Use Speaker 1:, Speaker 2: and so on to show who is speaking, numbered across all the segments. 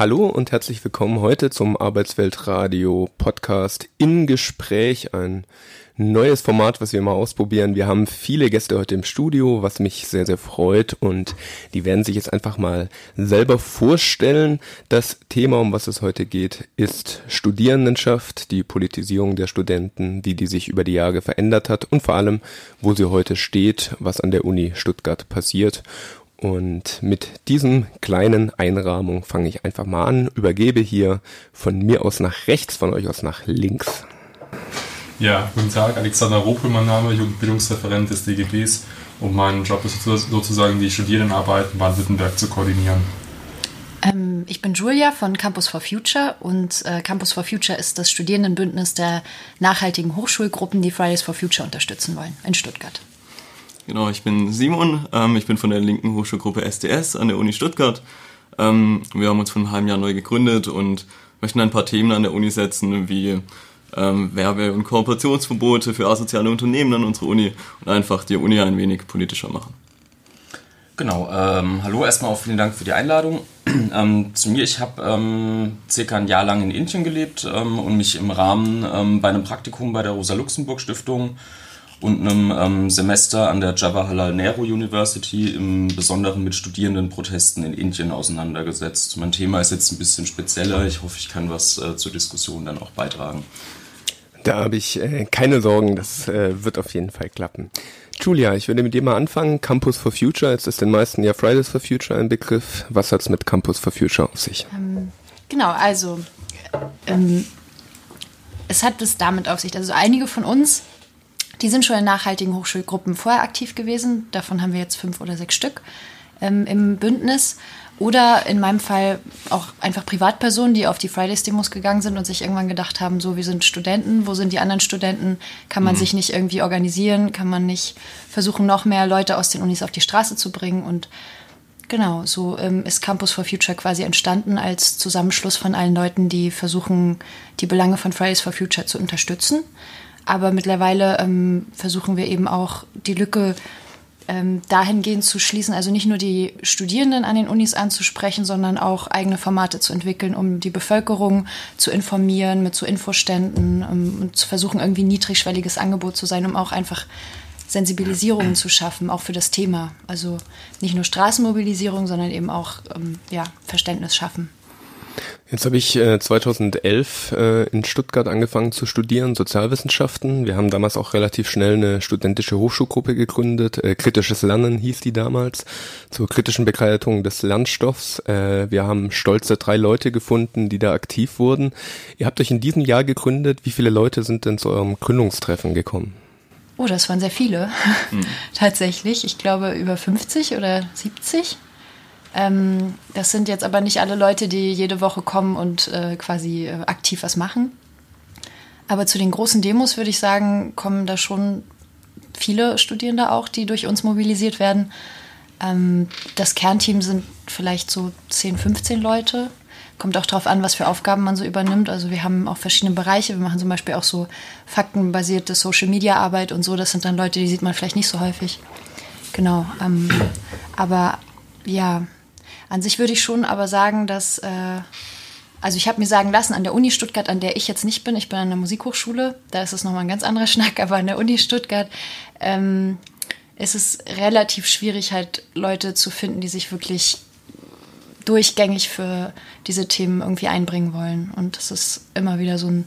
Speaker 1: Hallo und herzlich willkommen heute zum Arbeitsweltradio Podcast im Gespräch. Ein neues Format, was wir mal ausprobieren. Wir haben viele Gäste heute im Studio, was mich sehr, sehr freut und die werden sich jetzt einfach mal selber vorstellen. Das Thema, um was es heute geht, ist Studierendenschaft, die Politisierung der Studenten, wie die sich über die Jahre verändert hat und vor allem, wo sie heute steht, was an der Uni Stuttgart passiert. Und mit diesem kleinen Einrahmung fange ich einfach mal an, übergebe hier von mir aus nach rechts, von euch aus nach links.
Speaker 2: Ja, guten Tag, Alexander Ropel, mein Name, Jugendbildungsreferent des DGBs und mein Job ist sozusagen die Studierendenarbeit in Baden-Württemberg zu koordinieren.
Speaker 3: Ähm, ich bin Julia von Campus for Future und äh, Campus for Future ist das Studierendenbündnis der nachhaltigen Hochschulgruppen, die Fridays for Future unterstützen wollen in Stuttgart.
Speaker 4: Genau, ich bin Simon, ähm, ich bin von der linken Hochschulgruppe SDS an der Uni Stuttgart. Ähm, wir haben uns vor einem halben Jahr neu gegründet und möchten ein paar Themen an der Uni setzen, wie ähm, Werbe- und Kooperationsverbote für asoziale Unternehmen an unserer Uni und einfach die Uni ein wenig politischer machen.
Speaker 5: Genau, ähm, hallo erstmal auch vielen Dank für die Einladung. Ähm, zu mir, ich habe ähm, circa ein Jahr lang in Indien gelebt ähm, und mich im Rahmen ähm, bei einem Praktikum bei der Rosa-Luxemburg-Stiftung und einem ähm, Semester an der Jawaharlal Nehru University im Besonderen mit Studierendenprotesten in Indien auseinandergesetzt. Mein Thema ist jetzt ein bisschen spezieller. Ich hoffe, ich kann was äh, zur Diskussion dann auch beitragen.
Speaker 1: Da habe ich äh, keine Sorgen, das äh, wird auf jeden Fall klappen. Julia, ich würde mit dir mal anfangen. Campus for Future, jetzt ist den meisten ja Fridays for Future ein Begriff. Was hat es mit Campus for Future auf sich?
Speaker 3: Ähm, genau, also ähm, es hat es damit auf sich, also einige von uns, die sind schon in nachhaltigen Hochschulgruppen vorher aktiv gewesen, davon haben wir jetzt fünf oder sechs Stück ähm, im Bündnis oder in meinem Fall auch einfach Privatpersonen, die auf die Fridays-Demos gegangen sind und sich irgendwann gedacht haben, so, wir sind Studenten, wo sind die anderen Studenten? Kann man mhm. sich nicht irgendwie organisieren? Kann man nicht versuchen, noch mehr Leute aus den Unis auf die Straße zu bringen? Und genau, so ähm, ist Campus for Future quasi entstanden als Zusammenschluss von allen Leuten, die versuchen, die Belange von Fridays for Future zu unterstützen. Aber mittlerweile ähm, versuchen wir eben auch die Lücke ähm, dahingehend zu schließen, also nicht nur die Studierenden an den Unis anzusprechen, sondern auch eigene Formate zu entwickeln, um die Bevölkerung zu informieren mit so Infoständen um, und zu versuchen, irgendwie niedrigschwelliges Angebot zu sein, um auch einfach Sensibilisierungen zu schaffen, auch für das Thema. Also nicht nur Straßenmobilisierung, sondern eben auch ähm, ja, Verständnis schaffen.
Speaker 1: Jetzt habe ich äh, 2011 äh, in Stuttgart angefangen zu studieren, Sozialwissenschaften. Wir haben damals auch relativ schnell eine studentische Hochschulgruppe gegründet. Äh, Kritisches Lernen hieß die damals, zur kritischen Begleitung des Lernstoffs. Äh, wir haben stolze drei Leute gefunden, die da aktiv wurden. Ihr habt euch in diesem Jahr gegründet. Wie viele Leute sind denn zu eurem Gründungstreffen gekommen?
Speaker 3: Oh, das waren sehr viele. Hm. Tatsächlich. Ich glaube über 50 oder 70. Ähm, das sind jetzt aber nicht alle Leute, die jede Woche kommen und äh, quasi äh, aktiv was machen. Aber zu den großen Demos würde ich sagen, kommen da schon viele Studierende auch, die durch uns mobilisiert werden. Ähm, das Kernteam sind vielleicht so 10, 15 Leute. Kommt auch darauf an, was für Aufgaben man so übernimmt. Also wir haben auch verschiedene Bereiche. Wir machen zum Beispiel auch so faktenbasierte Social-Media-Arbeit und so. Das sind dann Leute, die sieht man vielleicht nicht so häufig. Genau. Ähm, aber ja, an sich würde ich schon aber sagen, dass, äh, also ich habe mir sagen lassen, an der Uni Stuttgart, an der ich jetzt nicht bin, ich bin an der Musikhochschule, da ist es nochmal ein ganz anderer Schnack, aber an der Uni Stuttgart ähm, ist es relativ schwierig, halt Leute zu finden, die sich wirklich durchgängig für diese Themen irgendwie einbringen wollen. Und es ist immer wieder so ein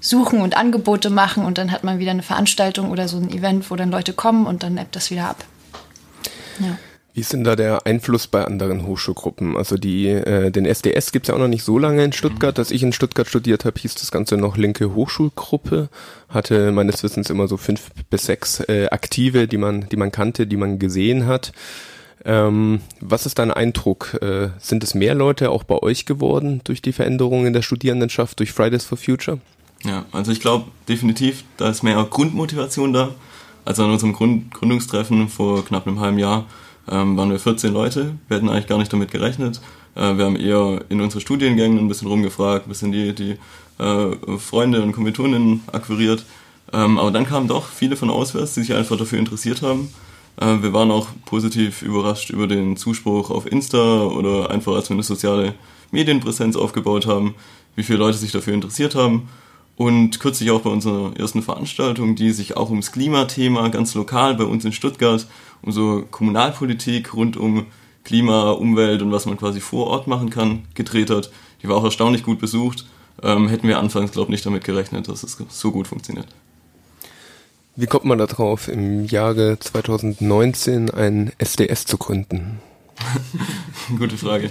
Speaker 3: Suchen und Angebote machen und dann hat man wieder eine Veranstaltung oder so ein Event, wo dann Leute kommen und dann ebbt das wieder ab.
Speaker 1: Ja. Wie ist denn da der Einfluss bei anderen Hochschulgruppen? Also die, äh, den SDS gibt's ja auch noch nicht so lange in Stuttgart. Als ich in Stuttgart studiert habe, hieß das Ganze noch linke Hochschulgruppe. Hatte meines Wissens immer so fünf bis sechs äh, Aktive, die man, die man kannte, die man gesehen hat. Ähm, was ist dein Eindruck? Äh, sind es mehr Leute auch bei euch geworden durch die Veränderungen in der Studierendenschaft, durch Fridays for Future?
Speaker 4: Ja, also ich glaube definitiv, da ist mehr Grundmotivation da. Also an unserem Grund Gründungstreffen vor knapp einem halben Jahr ähm, waren wir 14 Leute. Wir hätten eigentlich gar nicht damit gerechnet. Äh, wir haben eher in unsere Studiengängen ein bisschen rumgefragt, ein bisschen die, die äh, Freunde und Kommilitoninnen akquiriert. Ähm, aber dann kamen doch viele von auswärts, die sich einfach dafür interessiert haben. Äh, wir waren auch positiv überrascht über den Zuspruch auf Insta oder einfach als wir eine soziale Medienpräsenz aufgebaut haben, wie viele Leute sich dafür interessiert haben. Und kürzlich auch bei unserer ersten Veranstaltung, die sich auch ums Klimathema ganz lokal bei uns in Stuttgart, um so Kommunalpolitik rund um Klima, Umwelt und was man quasi vor Ort machen kann, gedreht hat. Die war auch erstaunlich gut besucht. Ähm, hätten wir anfangs, glaube ich, nicht damit gerechnet, dass es so gut funktioniert.
Speaker 1: Wie kommt man darauf, im Jahre 2019 ein SDS zu gründen?
Speaker 4: Gute Frage.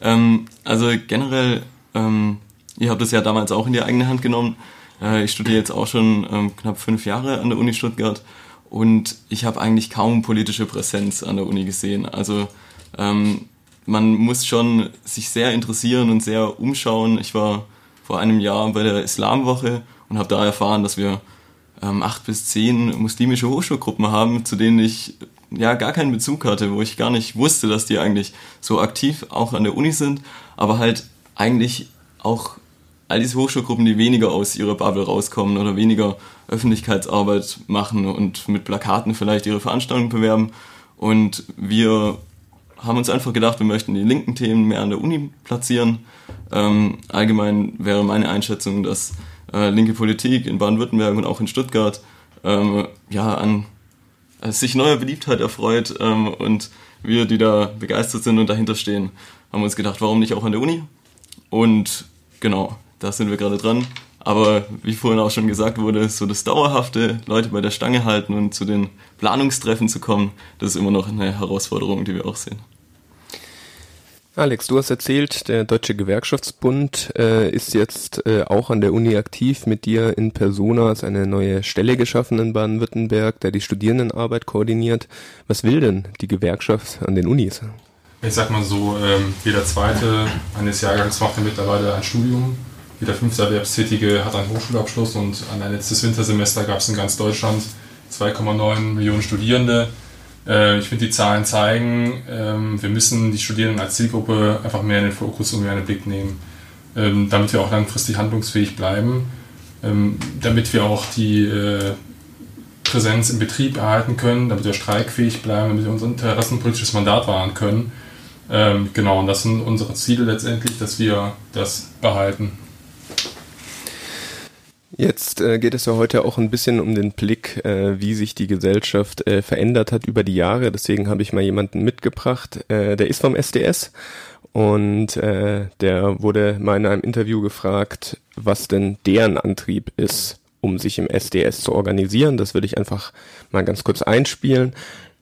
Speaker 4: Ähm, also generell, ähm, ihr habt es ja damals auch in die eigene Hand genommen. Äh, ich studiere jetzt auch schon ähm, knapp fünf Jahre an der Uni Stuttgart und ich habe eigentlich kaum politische Präsenz an der Uni gesehen. Also ähm, man muss schon sich sehr interessieren und sehr umschauen. Ich war vor einem Jahr bei der Islamwoche und habe da erfahren, dass wir ähm, acht bis zehn muslimische Hochschulgruppen haben, zu denen ich ja gar keinen Bezug hatte, wo ich gar nicht wusste, dass die eigentlich so aktiv auch an der Uni sind, aber halt eigentlich auch all diese Hochschulgruppen, die weniger aus ihrer Bubble rauskommen oder weniger Öffentlichkeitsarbeit machen und mit Plakaten vielleicht ihre Veranstaltungen bewerben. Und wir haben uns einfach gedacht, wir möchten die linken Themen mehr an der Uni platzieren. Ähm, allgemein wäre meine Einschätzung, dass äh, linke Politik in Baden-Württemberg und auch in Stuttgart ähm, ja an äh, sich neuer Beliebtheit erfreut ähm, und wir, die da begeistert sind und dahinter stehen, haben uns gedacht, warum nicht auch an der Uni? Und genau, da sind wir gerade dran. Aber wie vorhin auch schon gesagt wurde, so das dauerhafte Leute bei der Stange halten und zu den Planungstreffen zu kommen, das ist immer noch eine Herausforderung, die wir auch sehen.
Speaker 1: Alex, du hast erzählt, der Deutsche Gewerkschaftsbund äh, ist jetzt äh, auch an der Uni aktiv mit dir in Persona, ist eine neue Stelle geschaffen in Baden-Württemberg, der die Studierendenarbeit koordiniert. Was will denn die Gewerkschaft an den Unis?
Speaker 2: Ich sag mal so, ähm, jeder Zweite eines Jahrgangs macht ja mittlerweile ein Studium. Jeder fünfte Erwerbstätige hat einen Hochschulabschluss und an ein letztes Wintersemester gab es in ganz Deutschland 2,9 Millionen Studierende. Äh, ich finde, die Zahlen zeigen, ähm, wir müssen die Studierenden als Zielgruppe einfach mehr in den Fokus und mehr in den Blick nehmen, ähm, damit wir auch langfristig handlungsfähig bleiben, ähm, damit wir auch die äh, Präsenz im Betrieb erhalten können, damit wir streikfähig bleiben, damit wir unser interessenpolitisches Mandat wahren können. Genau, und das sind unsere Ziele letztendlich, dass wir das behalten.
Speaker 1: Jetzt äh, geht es ja heute auch ein bisschen um den Blick, äh, wie sich die Gesellschaft äh, verändert hat über die Jahre. Deswegen habe ich mal jemanden mitgebracht, äh, der ist vom SDS und äh, der wurde mal in einem Interview gefragt, was denn deren Antrieb ist, um sich im SDS zu organisieren. Das würde ich einfach mal ganz kurz einspielen.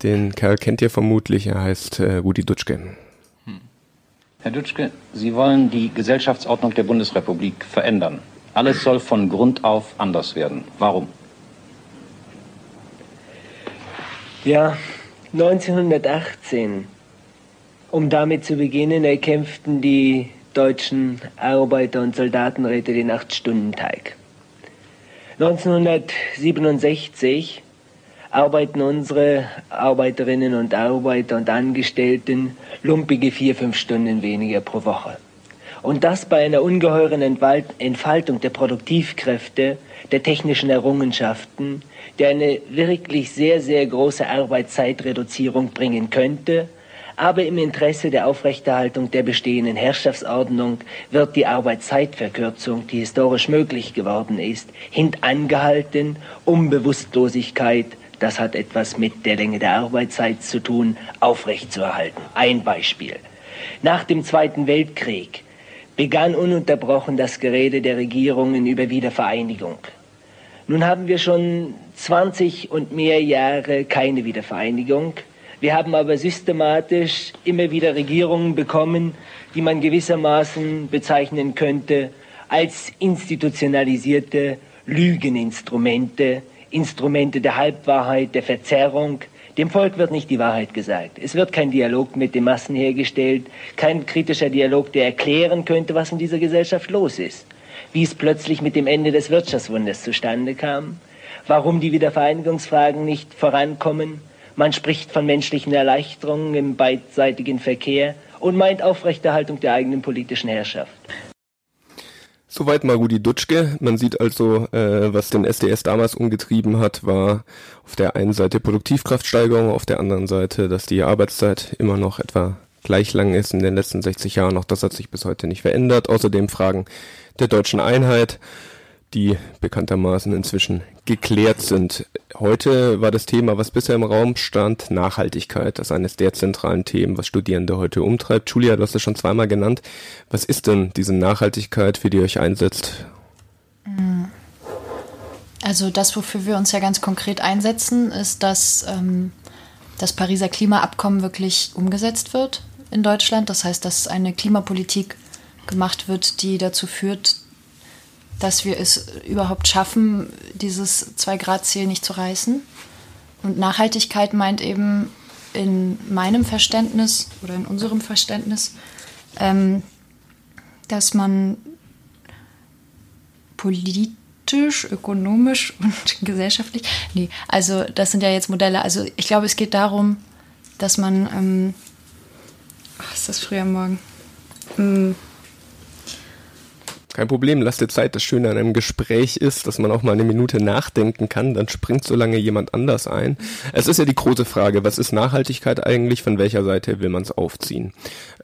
Speaker 1: Den Kerl kennt ihr vermutlich, er heißt äh, Rudi Dutschke. Hm.
Speaker 6: Herr Dutschke, Sie wollen die Gesellschaftsordnung der Bundesrepublik verändern. Alles soll von Grund auf anders werden. Warum?
Speaker 7: Ja, 1918, um damit zu beginnen, erkämpften die deutschen Arbeiter- und Soldatenräte den Acht-Stunden-Tag. 1967 arbeiten unsere Arbeiterinnen und Arbeiter und Angestellten lumpige vier, fünf Stunden weniger pro Woche. Und das bei einer ungeheuren Entfaltung der Produktivkräfte, der technischen Errungenschaften, der eine wirklich sehr, sehr große Arbeitszeitreduzierung bringen könnte. Aber im Interesse der Aufrechterhaltung der bestehenden Herrschaftsordnung wird die Arbeitszeitverkürzung, die historisch möglich geworden ist, hintangehalten, um Bewusstlosigkeit, das hat etwas mit der Länge der Arbeitszeit zu tun, aufrechtzuerhalten. Ein Beispiel. Nach dem Zweiten Weltkrieg begann ununterbrochen das Gerede der Regierungen über Wiedervereinigung. Nun haben wir schon 20 und mehr Jahre keine Wiedervereinigung. Wir haben aber systematisch immer wieder Regierungen bekommen, die man gewissermaßen bezeichnen könnte als institutionalisierte Lügeninstrumente, Instrumente der Halbwahrheit, der Verzerrung, dem Volk wird nicht die Wahrheit gesagt. Es wird kein Dialog mit den Massen hergestellt, kein kritischer Dialog, der erklären könnte, was in dieser Gesellschaft los ist. Wie es plötzlich mit dem Ende des Wirtschaftswunders zustande kam, warum die Wiedervereinigungsfragen nicht vorankommen. Man spricht von menschlichen Erleichterungen im beidseitigen Verkehr und meint Aufrechterhaltung der eigenen politischen Herrschaft.
Speaker 1: Soweit mal Rudi Dutschke. Man sieht also, äh, was den SDS damals umgetrieben hat, war auf der einen Seite Produktivkraftsteigerung, auf der anderen Seite, dass die Arbeitszeit immer noch etwa gleich lang ist in den letzten 60 Jahren. Auch das hat sich bis heute nicht verändert. Außerdem Fragen der deutschen Einheit die bekanntermaßen inzwischen geklärt sind. Heute war das Thema, was bisher im Raum stand, Nachhaltigkeit. Das ist eines der zentralen Themen, was Studierende heute umtreibt. Julia, du hast es schon zweimal genannt. Was ist denn diese Nachhaltigkeit, für die ihr euch einsetzt?
Speaker 3: Also das, wofür wir uns ja ganz konkret einsetzen, ist, dass ähm, das Pariser Klimaabkommen wirklich umgesetzt wird in Deutschland. Das heißt, dass eine Klimapolitik gemacht wird, die dazu führt, dass wir es überhaupt schaffen, dieses Zwei-Grad-Ziel nicht zu reißen. Und Nachhaltigkeit meint eben in meinem Verständnis oder in unserem Verständnis, ähm, dass man politisch, ökonomisch und gesellschaftlich, nee, also das sind ja jetzt Modelle, also ich glaube, es geht darum, dass man, ähm, ach, ist das früh am Morgen? Ähm,
Speaker 1: kein Problem, lass dir Zeit. Das Schöne an einem Gespräch ist, dass man auch mal eine Minute nachdenken kann, dann springt so lange jemand anders ein. Es ist ja die große Frage, was ist Nachhaltigkeit eigentlich, von welcher Seite will man es aufziehen?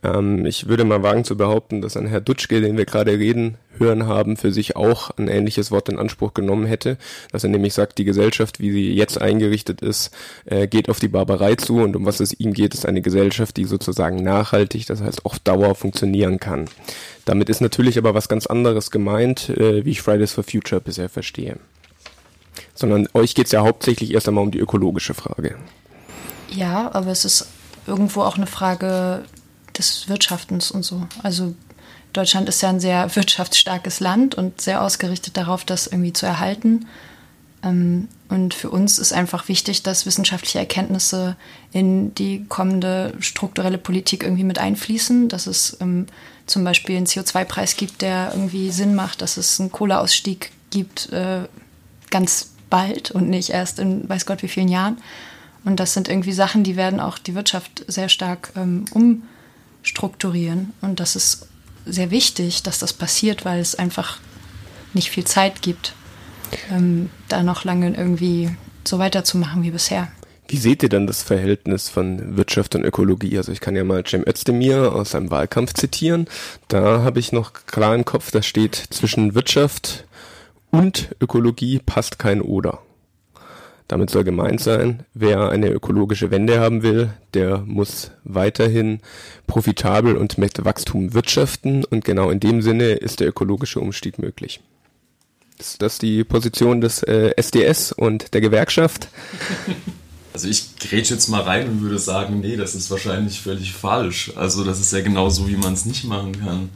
Speaker 1: Ähm, ich würde mal wagen zu behaupten, dass ein Herr Dutschke, den wir gerade reden, hören haben, für sich auch ein ähnliches Wort in Anspruch genommen hätte, dass er nämlich sagt, die Gesellschaft, wie sie jetzt eingerichtet ist, äh, geht auf die Barbarei zu und um was es ihm geht, ist eine Gesellschaft, die sozusagen nachhaltig, das heißt auf Dauer funktionieren kann. Damit ist natürlich aber was ganz anderes gemeint, äh, wie ich Fridays for Future bisher verstehe. Sondern euch geht es ja hauptsächlich erst einmal um die ökologische Frage.
Speaker 3: Ja, aber es ist irgendwo auch eine Frage des Wirtschaftens und so. Also Deutschland ist ja ein sehr wirtschaftsstarkes Land und sehr ausgerichtet darauf, das irgendwie zu erhalten. Ähm, und für uns ist einfach wichtig, dass wissenschaftliche Erkenntnisse in die kommende strukturelle Politik irgendwie mit einfließen, dass es ähm, zum Beispiel einen CO2-Preis gibt, der irgendwie Sinn macht, dass es einen Kohleausstieg gibt, äh, ganz bald und nicht erst in weiß Gott wie vielen Jahren. Und das sind irgendwie Sachen, die werden auch die Wirtschaft sehr stark ähm, umstrukturieren. Und das ist sehr wichtig, dass das passiert, weil es einfach nicht viel Zeit gibt, ähm, da noch lange irgendwie so weiterzumachen wie bisher.
Speaker 1: Wie seht ihr dann das Verhältnis von Wirtschaft und Ökologie? Also ich kann ja mal Cem Özdemir aus seinem Wahlkampf zitieren. Da habe ich noch klar im Kopf, da steht zwischen Wirtschaft und Ökologie passt kein Oder. Damit soll gemeint sein, wer eine ökologische Wende haben will, der muss weiterhin profitabel und mit Wachstum wirtschaften und genau in dem Sinne ist der ökologische Umstieg möglich. Ist das die Position des äh, SDS und der Gewerkschaft?
Speaker 4: Also ich grätsche jetzt mal rein und würde sagen, nee, das ist wahrscheinlich völlig falsch. Also das ist ja genau so, wie man es nicht machen kann.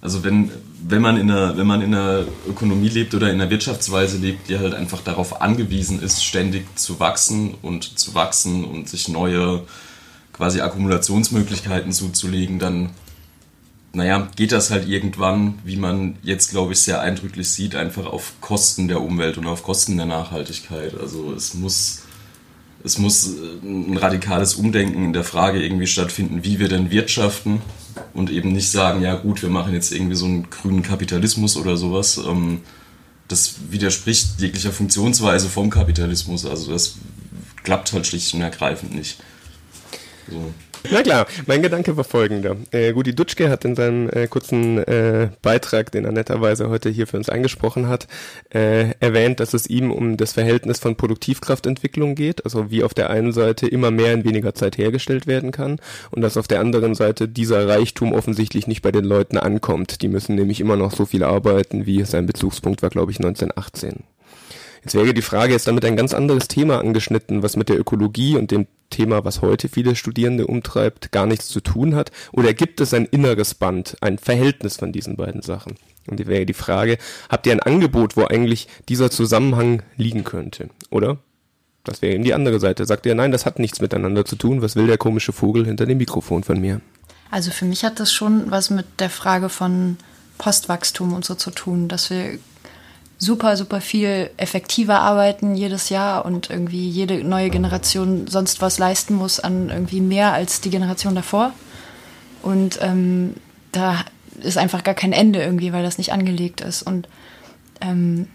Speaker 4: Also wenn, wenn, man in einer, wenn man in einer Ökonomie lebt oder in einer Wirtschaftsweise lebt, die halt einfach darauf angewiesen ist, ständig zu wachsen und zu wachsen und sich neue quasi Akkumulationsmöglichkeiten zuzulegen, dann naja, geht das halt irgendwann, wie man jetzt, glaube ich, sehr eindrücklich sieht, einfach auf Kosten der Umwelt und auf Kosten der Nachhaltigkeit. Also es muss es muss äh, ein radikales Umdenken in der Frage irgendwie stattfinden, wie wir denn wirtschaften und eben nicht sagen, ja gut, wir machen jetzt irgendwie so einen grünen Kapitalismus oder sowas. Ähm, das widerspricht jeglicher Funktionsweise vom Kapitalismus. Also das klappt halt schlicht und ergreifend nicht.
Speaker 1: So. Na klar, mein Gedanke war folgender. Äh, Rudi Dutschke hat in seinem äh, kurzen äh, Beitrag, den er netterweise heute hier für uns angesprochen hat, äh, erwähnt, dass es ihm um das Verhältnis von Produktivkraftentwicklung geht, also wie auf der einen Seite immer mehr in weniger Zeit hergestellt werden kann und dass auf der anderen Seite dieser Reichtum offensichtlich nicht bei den Leuten ankommt. Die müssen nämlich immer noch so viel arbeiten, wie sein Bezugspunkt war, glaube ich, 1918. Jetzt wäre die Frage jetzt damit ein ganz anderes Thema angeschnitten, was mit der Ökologie und dem Thema, was heute viele Studierende umtreibt, gar nichts zu tun hat? Oder gibt es ein inneres Band, ein Verhältnis von diesen beiden Sachen? Und die wäre die Frage, habt ihr ein Angebot, wo eigentlich dieser Zusammenhang liegen könnte? Oder? Das wäre eben die andere Seite. Sagt ihr, nein, das hat nichts miteinander zu tun. Was will der komische Vogel hinter dem Mikrofon von mir?
Speaker 3: Also für mich hat das schon was mit der Frage von Postwachstum und so zu tun, dass wir super, super viel effektiver arbeiten jedes Jahr und irgendwie jede neue Generation sonst was leisten muss an irgendwie mehr als die Generation davor. Und ähm, da ist einfach gar kein Ende irgendwie, weil das nicht angelegt ist. Und ähm,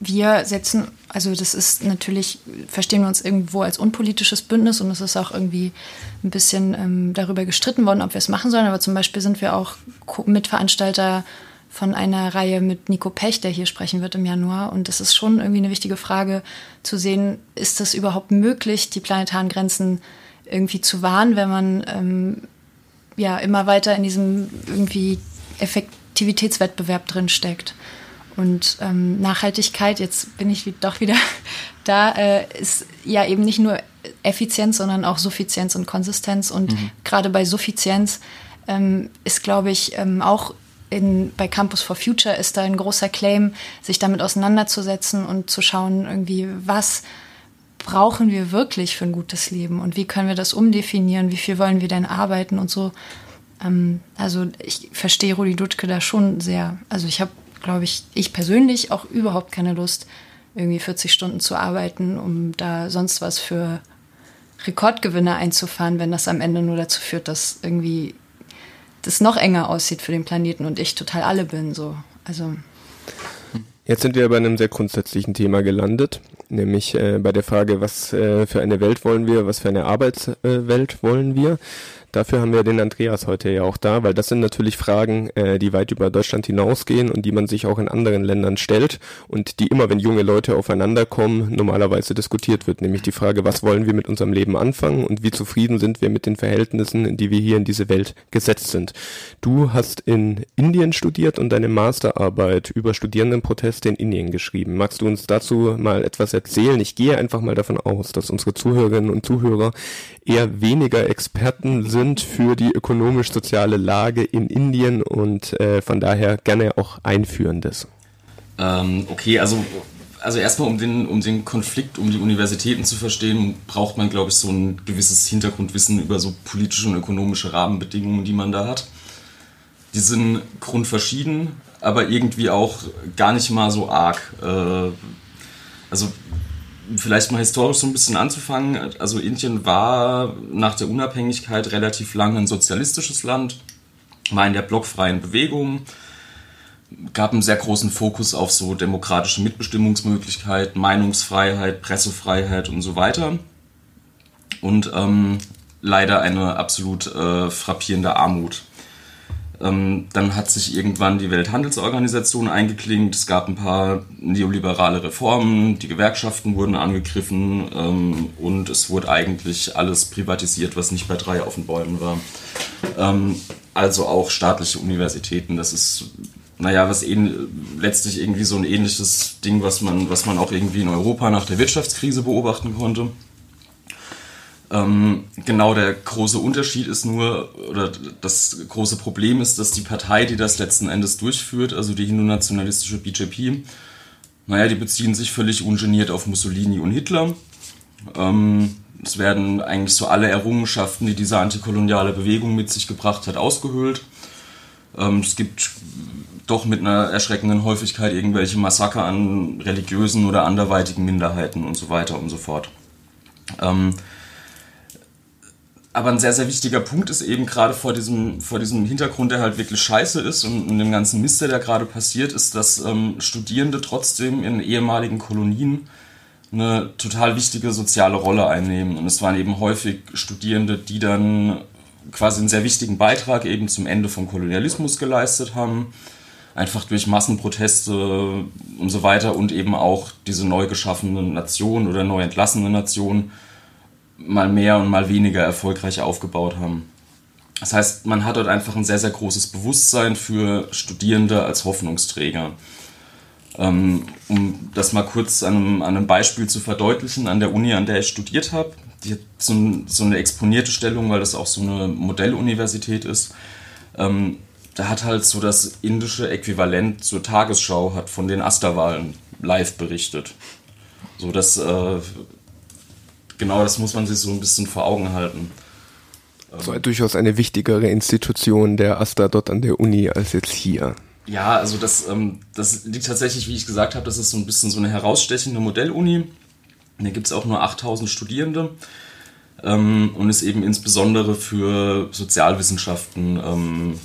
Speaker 3: wir setzen, also das ist natürlich, verstehen wir uns irgendwo als unpolitisches Bündnis und es ist auch irgendwie ein bisschen ähm, darüber gestritten worden, ob wir es machen sollen. Aber zum Beispiel sind wir auch Mitveranstalter von einer Reihe mit Nico Pech, der hier sprechen wird im Januar. Und es ist schon irgendwie eine wichtige Frage zu sehen, ist es überhaupt möglich, die planetaren Grenzen irgendwie zu wahren, wenn man ähm, ja immer weiter in diesem irgendwie Effektivitätswettbewerb drin steckt. Und ähm, Nachhaltigkeit, jetzt bin ich doch wieder da, äh, ist ja eben nicht nur Effizienz, sondern auch Suffizienz und Konsistenz. Und mhm. gerade bei Suffizienz ähm, ist, glaube ich, ähm, auch in, bei Campus for Future ist da ein großer Claim, sich damit auseinanderzusetzen und zu schauen, irgendwie, was brauchen wir wirklich für ein gutes Leben und wie können wir das umdefinieren, wie viel wollen wir denn arbeiten und so. Ähm, also ich verstehe Rudi Dutschke da schon sehr. Also ich habe, glaube ich, ich persönlich auch überhaupt keine Lust, irgendwie 40 Stunden zu arbeiten, um da sonst was für Rekordgewinne einzufahren, wenn das am Ende nur dazu führt, dass irgendwie das noch enger aussieht für den Planeten und ich total alle bin. So. Also.
Speaker 1: Jetzt sind wir bei einem sehr grundsätzlichen Thema gelandet, nämlich äh, bei der Frage, was äh, für eine Welt wollen wir, was für eine Arbeitswelt äh, wollen wir. Dafür haben wir den Andreas heute ja auch da, weil das sind natürlich Fragen, äh, die weit über Deutschland hinausgehen und die man sich auch in anderen Ländern stellt und die immer, wenn junge Leute aufeinander kommen, normalerweise diskutiert wird. Nämlich die Frage, was wollen wir mit unserem Leben anfangen und wie zufrieden sind wir mit den Verhältnissen, in die wir hier in diese Welt gesetzt sind. Du hast in Indien studiert und deine Masterarbeit über Studierendenproteste in Indien geschrieben. Magst du uns dazu mal etwas erzählen? Ich gehe einfach mal davon aus, dass unsere Zuhörerinnen und Zuhörer eher weniger Experten sind für die ökonomisch-soziale Lage in Indien und äh, von daher gerne auch Einführendes.
Speaker 5: Ähm, okay, also, also erstmal um den, um den Konflikt um die Universitäten zu verstehen, braucht man, glaube ich, so ein gewisses Hintergrundwissen über so politische und ökonomische Rahmenbedingungen, die man da hat. Die sind grundverschieden, aber irgendwie auch gar nicht mal so arg. Äh, also vielleicht mal historisch so ein bisschen anzufangen. Also Indien war nach der Unabhängigkeit relativ lange ein sozialistisches Land, war in der blockfreien Bewegung, gab einen sehr großen Fokus auf so demokratische Mitbestimmungsmöglichkeiten, Meinungsfreiheit, Pressefreiheit und so weiter. Und ähm, leider eine absolut äh, frappierende Armut. Ähm, dann hat sich irgendwann die Welthandelsorganisation eingeklingt. Es gab ein paar neoliberale Reformen, die Gewerkschaften wurden angegriffen ähm, und es wurde eigentlich alles privatisiert, was nicht bei drei auf den Bäumen war. Ähm, also auch staatliche Universitäten. Das ist, naja, was letztlich irgendwie so ein ähnliches Ding, was man, was man auch irgendwie in Europa nach der Wirtschaftskrise beobachten konnte. Ähm, genau der große Unterschied ist nur, oder das große Problem ist, dass die Partei, die das letzten Endes durchführt, also die hindu-nationalistische BJP, naja, die beziehen sich völlig ungeniert auf Mussolini und Hitler. Ähm, es werden eigentlich so alle Errungenschaften, die diese antikoloniale Bewegung mit sich gebracht hat, ausgehöhlt. Ähm, es gibt doch mit einer erschreckenden Häufigkeit irgendwelche Massaker an religiösen oder anderweitigen Minderheiten und so weiter und so fort. Ähm, aber ein sehr, sehr wichtiger Punkt ist eben gerade vor diesem, vor diesem Hintergrund, der halt wirklich scheiße ist und, und dem ganzen Mist, der gerade passiert, ist, dass ähm, Studierende trotzdem in ehemaligen Kolonien eine total wichtige soziale Rolle einnehmen. Und es waren eben häufig Studierende, die dann quasi einen sehr wichtigen Beitrag eben zum Ende vom Kolonialismus geleistet haben. Einfach durch Massenproteste und so weiter und eben auch diese neu geschaffene Nation oder neu entlassene Nation mal mehr und mal weniger erfolgreich aufgebaut haben. Das heißt, man hat dort einfach ein sehr, sehr großes Bewusstsein für Studierende als Hoffnungsträger. Ähm, um das mal kurz an einem, an einem Beispiel zu verdeutlichen, an der Uni, an der ich studiert habe, die hat so, ein, so eine exponierte Stellung, weil das auch so eine Modelluniversität ist. Ähm, da hat halt so das indische Äquivalent zur Tagesschau hat von den Asterwahlen live berichtet. So, das äh, genau das muss man sich so ein bisschen vor Augen halten.
Speaker 1: So ähm, durchaus eine wichtigere Institution der Asta dort an der Uni als jetzt hier.
Speaker 5: Ja, also das, ähm, das liegt tatsächlich, wie ich gesagt habe, das ist so ein bisschen so eine herausstechende Modelluni. Da gibt es auch nur 8000 Studierende ähm, und ist eben insbesondere für Sozialwissenschaften ähm,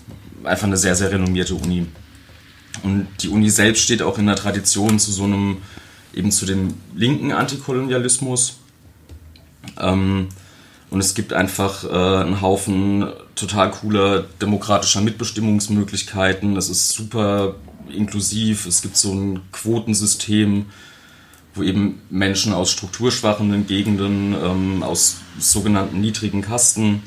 Speaker 5: einfach eine sehr, sehr renommierte Uni. Und die Uni selbst steht auch in der Tradition zu so einem, eben zu dem linken Antikolonialismus. Ähm, und es gibt einfach äh, einen Haufen total cooler demokratischer Mitbestimmungsmöglichkeiten. Es ist super inklusiv. Es gibt so ein Quotensystem, wo eben Menschen aus strukturschwachen Gegenden, ähm, aus sogenannten niedrigen Kasten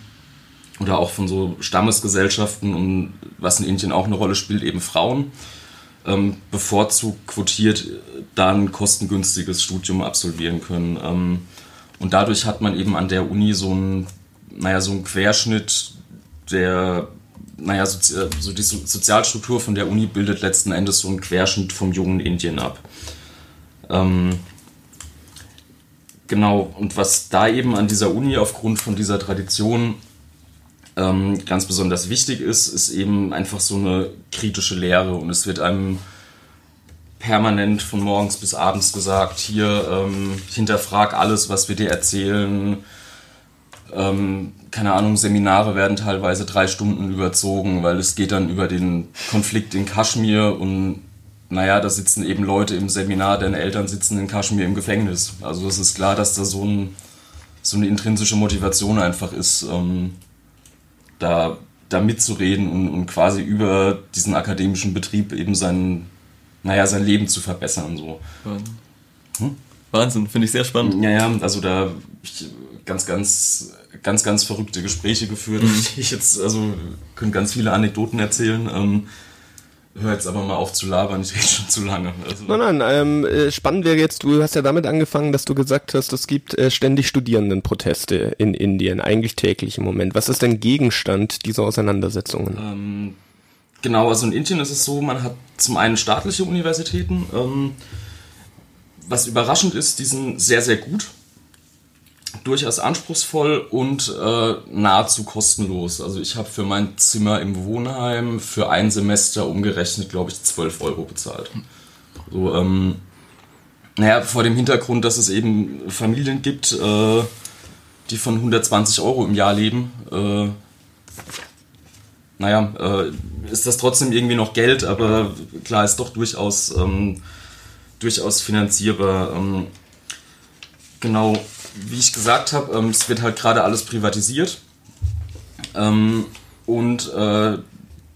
Speaker 5: oder auch von so Stammesgesellschaften und was in Indien auch eine Rolle spielt, eben Frauen, ähm, bevorzugt quotiert dann kostengünstiges Studium absolvieren können. Ähm, und dadurch hat man eben an der Uni so ein, naja, so einen Querschnitt der, naja, so, so die Sozialstruktur von der Uni bildet letzten Endes so einen Querschnitt vom jungen Indien ab. Ähm, genau, und was da eben an dieser Uni aufgrund von dieser Tradition ähm, ganz besonders wichtig ist, ist eben einfach so eine kritische Lehre und es wird einem permanent von morgens bis abends gesagt, hier ähm, hinterfrag alles, was wir dir erzählen. Ähm, keine Ahnung, Seminare werden teilweise drei Stunden überzogen, weil es geht dann über den Konflikt in Kaschmir und naja, da sitzen eben Leute im Seminar, deren Eltern sitzen in Kaschmir im Gefängnis. Also es ist klar, dass da so, ein, so eine intrinsische Motivation einfach ist, ähm, da, da mitzureden und, und quasi über diesen akademischen Betrieb eben seinen naja, sein Leben zu verbessern. So.
Speaker 4: Wahnsinn, hm? Wahnsinn finde ich sehr spannend.
Speaker 5: Ja, ja, also da ich ganz, ganz, ganz, ganz verrückte Gespräche geführt. Mhm. Ich jetzt, also können ganz viele Anekdoten erzählen. Ähm, Hör jetzt aber mal auf zu labern, ich rede schon zu lange.
Speaker 1: Also nein, nein, ähm, äh, spannend wäre jetzt, du hast ja damit angefangen, dass du gesagt hast, es gibt äh, ständig Studierendenproteste in Indien, eigentlich täglich im Moment. Was ist denn Gegenstand dieser Auseinandersetzungen?
Speaker 5: Ähm, Genau, also in Indien ist es so, man hat zum einen staatliche Universitäten, ähm, was überraschend ist, die sind sehr, sehr gut, durchaus anspruchsvoll und äh, nahezu kostenlos. Also ich habe für mein Zimmer im Wohnheim für ein Semester umgerechnet, glaube ich, 12 Euro bezahlt. So, ähm, naja, vor dem Hintergrund, dass es eben Familien gibt, äh, die von 120 Euro im Jahr leben, äh, naja, äh, ist das trotzdem irgendwie noch Geld, aber klar ist doch durchaus, ähm, durchaus finanzierbar. Ähm, genau, wie ich gesagt habe, ähm, es wird halt gerade alles privatisiert. Ähm, und äh,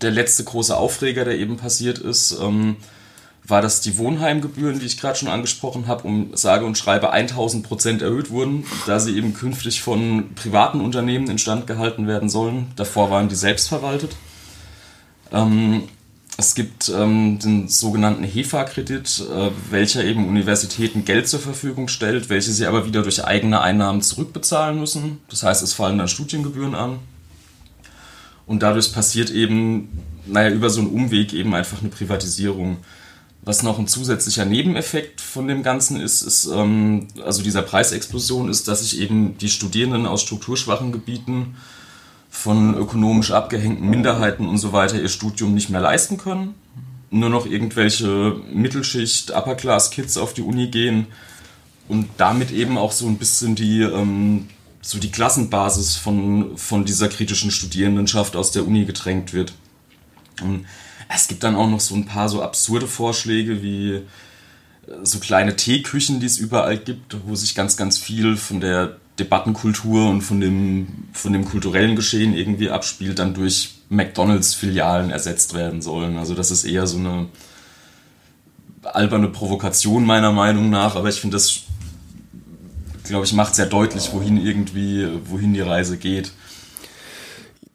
Speaker 5: der letzte große Aufreger, der eben passiert ist, ähm, war, dass die Wohnheimgebühren, die ich gerade schon angesprochen habe, um sage und schreibe 1000 Prozent erhöht wurden, da sie eben künftig von privaten Unternehmen instand gehalten werden sollen. Davor waren die selbst verwaltet. Ähm, es gibt ähm, den sogenannten HEFA-Kredit, äh, welcher eben Universitäten Geld zur Verfügung stellt, welche sie aber wieder durch eigene Einnahmen zurückbezahlen müssen. Das heißt, es fallen dann Studiengebühren an. Und dadurch passiert eben, naja, über so einen Umweg eben einfach eine Privatisierung. Was noch ein zusätzlicher Nebeneffekt von dem Ganzen ist, ist ähm, also dieser Preisexplosion ist, dass sich eben die Studierenden aus strukturschwachen Gebieten von ökonomisch abgehängten Minderheiten und so weiter ihr Studium nicht mehr leisten können. Nur noch irgendwelche Mittelschicht, Upper-Class-Kids auf die Uni gehen und damit eben auch so ein bisschen die, ähm, so die Klassenbasis von, von dieser kritischen Studierendenschaft aus der Uni gedrängt wird. Und es gibt dann auch noch so ein paar so absurde Vorschläge wie äh, so kleine Teeküchen, die es überall gibt, wo sich ganz, ganz viel von der Debattenkultur und von dem, von dem kulturellen Geschehen irgendwie abspielt, dann durch McDonalds-Filialen ersetzt werden sollen. Also das ist eher so eine alberne Provokation meiner Meinung nach, aber ich finde das, glaube ich, macht sehr deutlich, wohin irgendwie, wohin die Reise geht.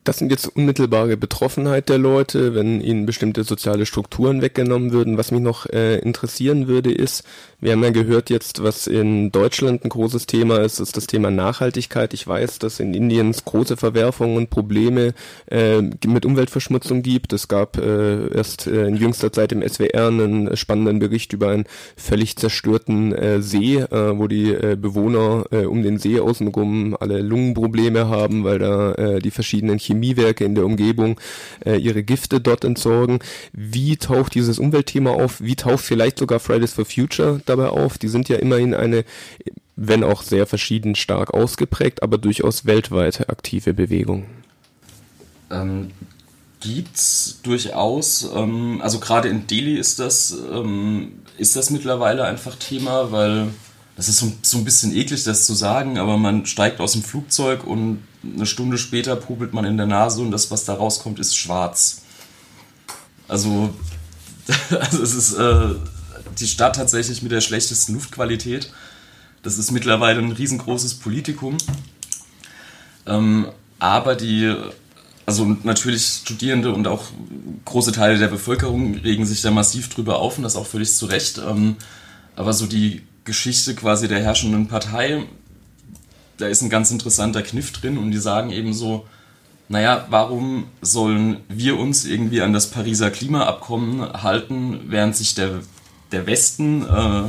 Speaker 1: Das sind jetzt unmittelbare Betroffenheit der Leute, wenn ihnen bestimmte soziale Strukturen weggenommen würden. Was mich noch äh, interessieren würde, ist, wir haben ja gehört jetzt, was in Deutschland ein großes Thema ist, ist das Thema Nachhaltigkeit. Ich weiß, dass in Indien es große Verwerfungen und Probleme äh, mit Umweltverschmutzung gibt. Es gab äh, erst äh, in jüngster Zeit im SWR einen spannenden Bericht über einen völlig zerstörten äh, See, äh, wo die äh, Bewohner äh, um den See außenrum alle Lungenprobleme haben, weil da äh, die verschiedenen Chemie Chemiewerke in der Umgebung äh, ihre Gifte dort entsorgen. Wie taucht dieses Umweltthema auf? Wie taucht vielleicht sogar Fridays for Future dabei auf? Die sind ja immerhin eine, wenn auch sehr verschieden stark ausgeprägt, aber durchaus weltweite aktive Bewegung.
Speaker 5: Ähm, gibt's durchaus. Ähm, also gerade in Delhi ist das, ähm, ist das mittlerweile einfach Thema, weil das ist so, so ein bisschen eklig, das zu sagen, aber man steigt aus dem Flugzeug und eine Stunde später pupelt man in der Nase und das, was da rauskommt, ist schwarz. Also, also es ist äh, die Stadt tatsächlich mit der schlechtesten Luftqualität. Das ist mittlerweile ein riesengroßes Politikum. Ähm, aber die, also natürlich Studierende und auch große Teile der Bevölkerung regen sich da massiv drüber auf und das auch völlig zu Recht. Ähm, aber so die Geschichte quasi der herrschenden Partei, da ist ein ganz interessanter Kniff drin und die sagen eben so, naja, warum sollen wir uns irgendwie an das Pariser Klimaabkommen halten, während sich der, der Westen äh,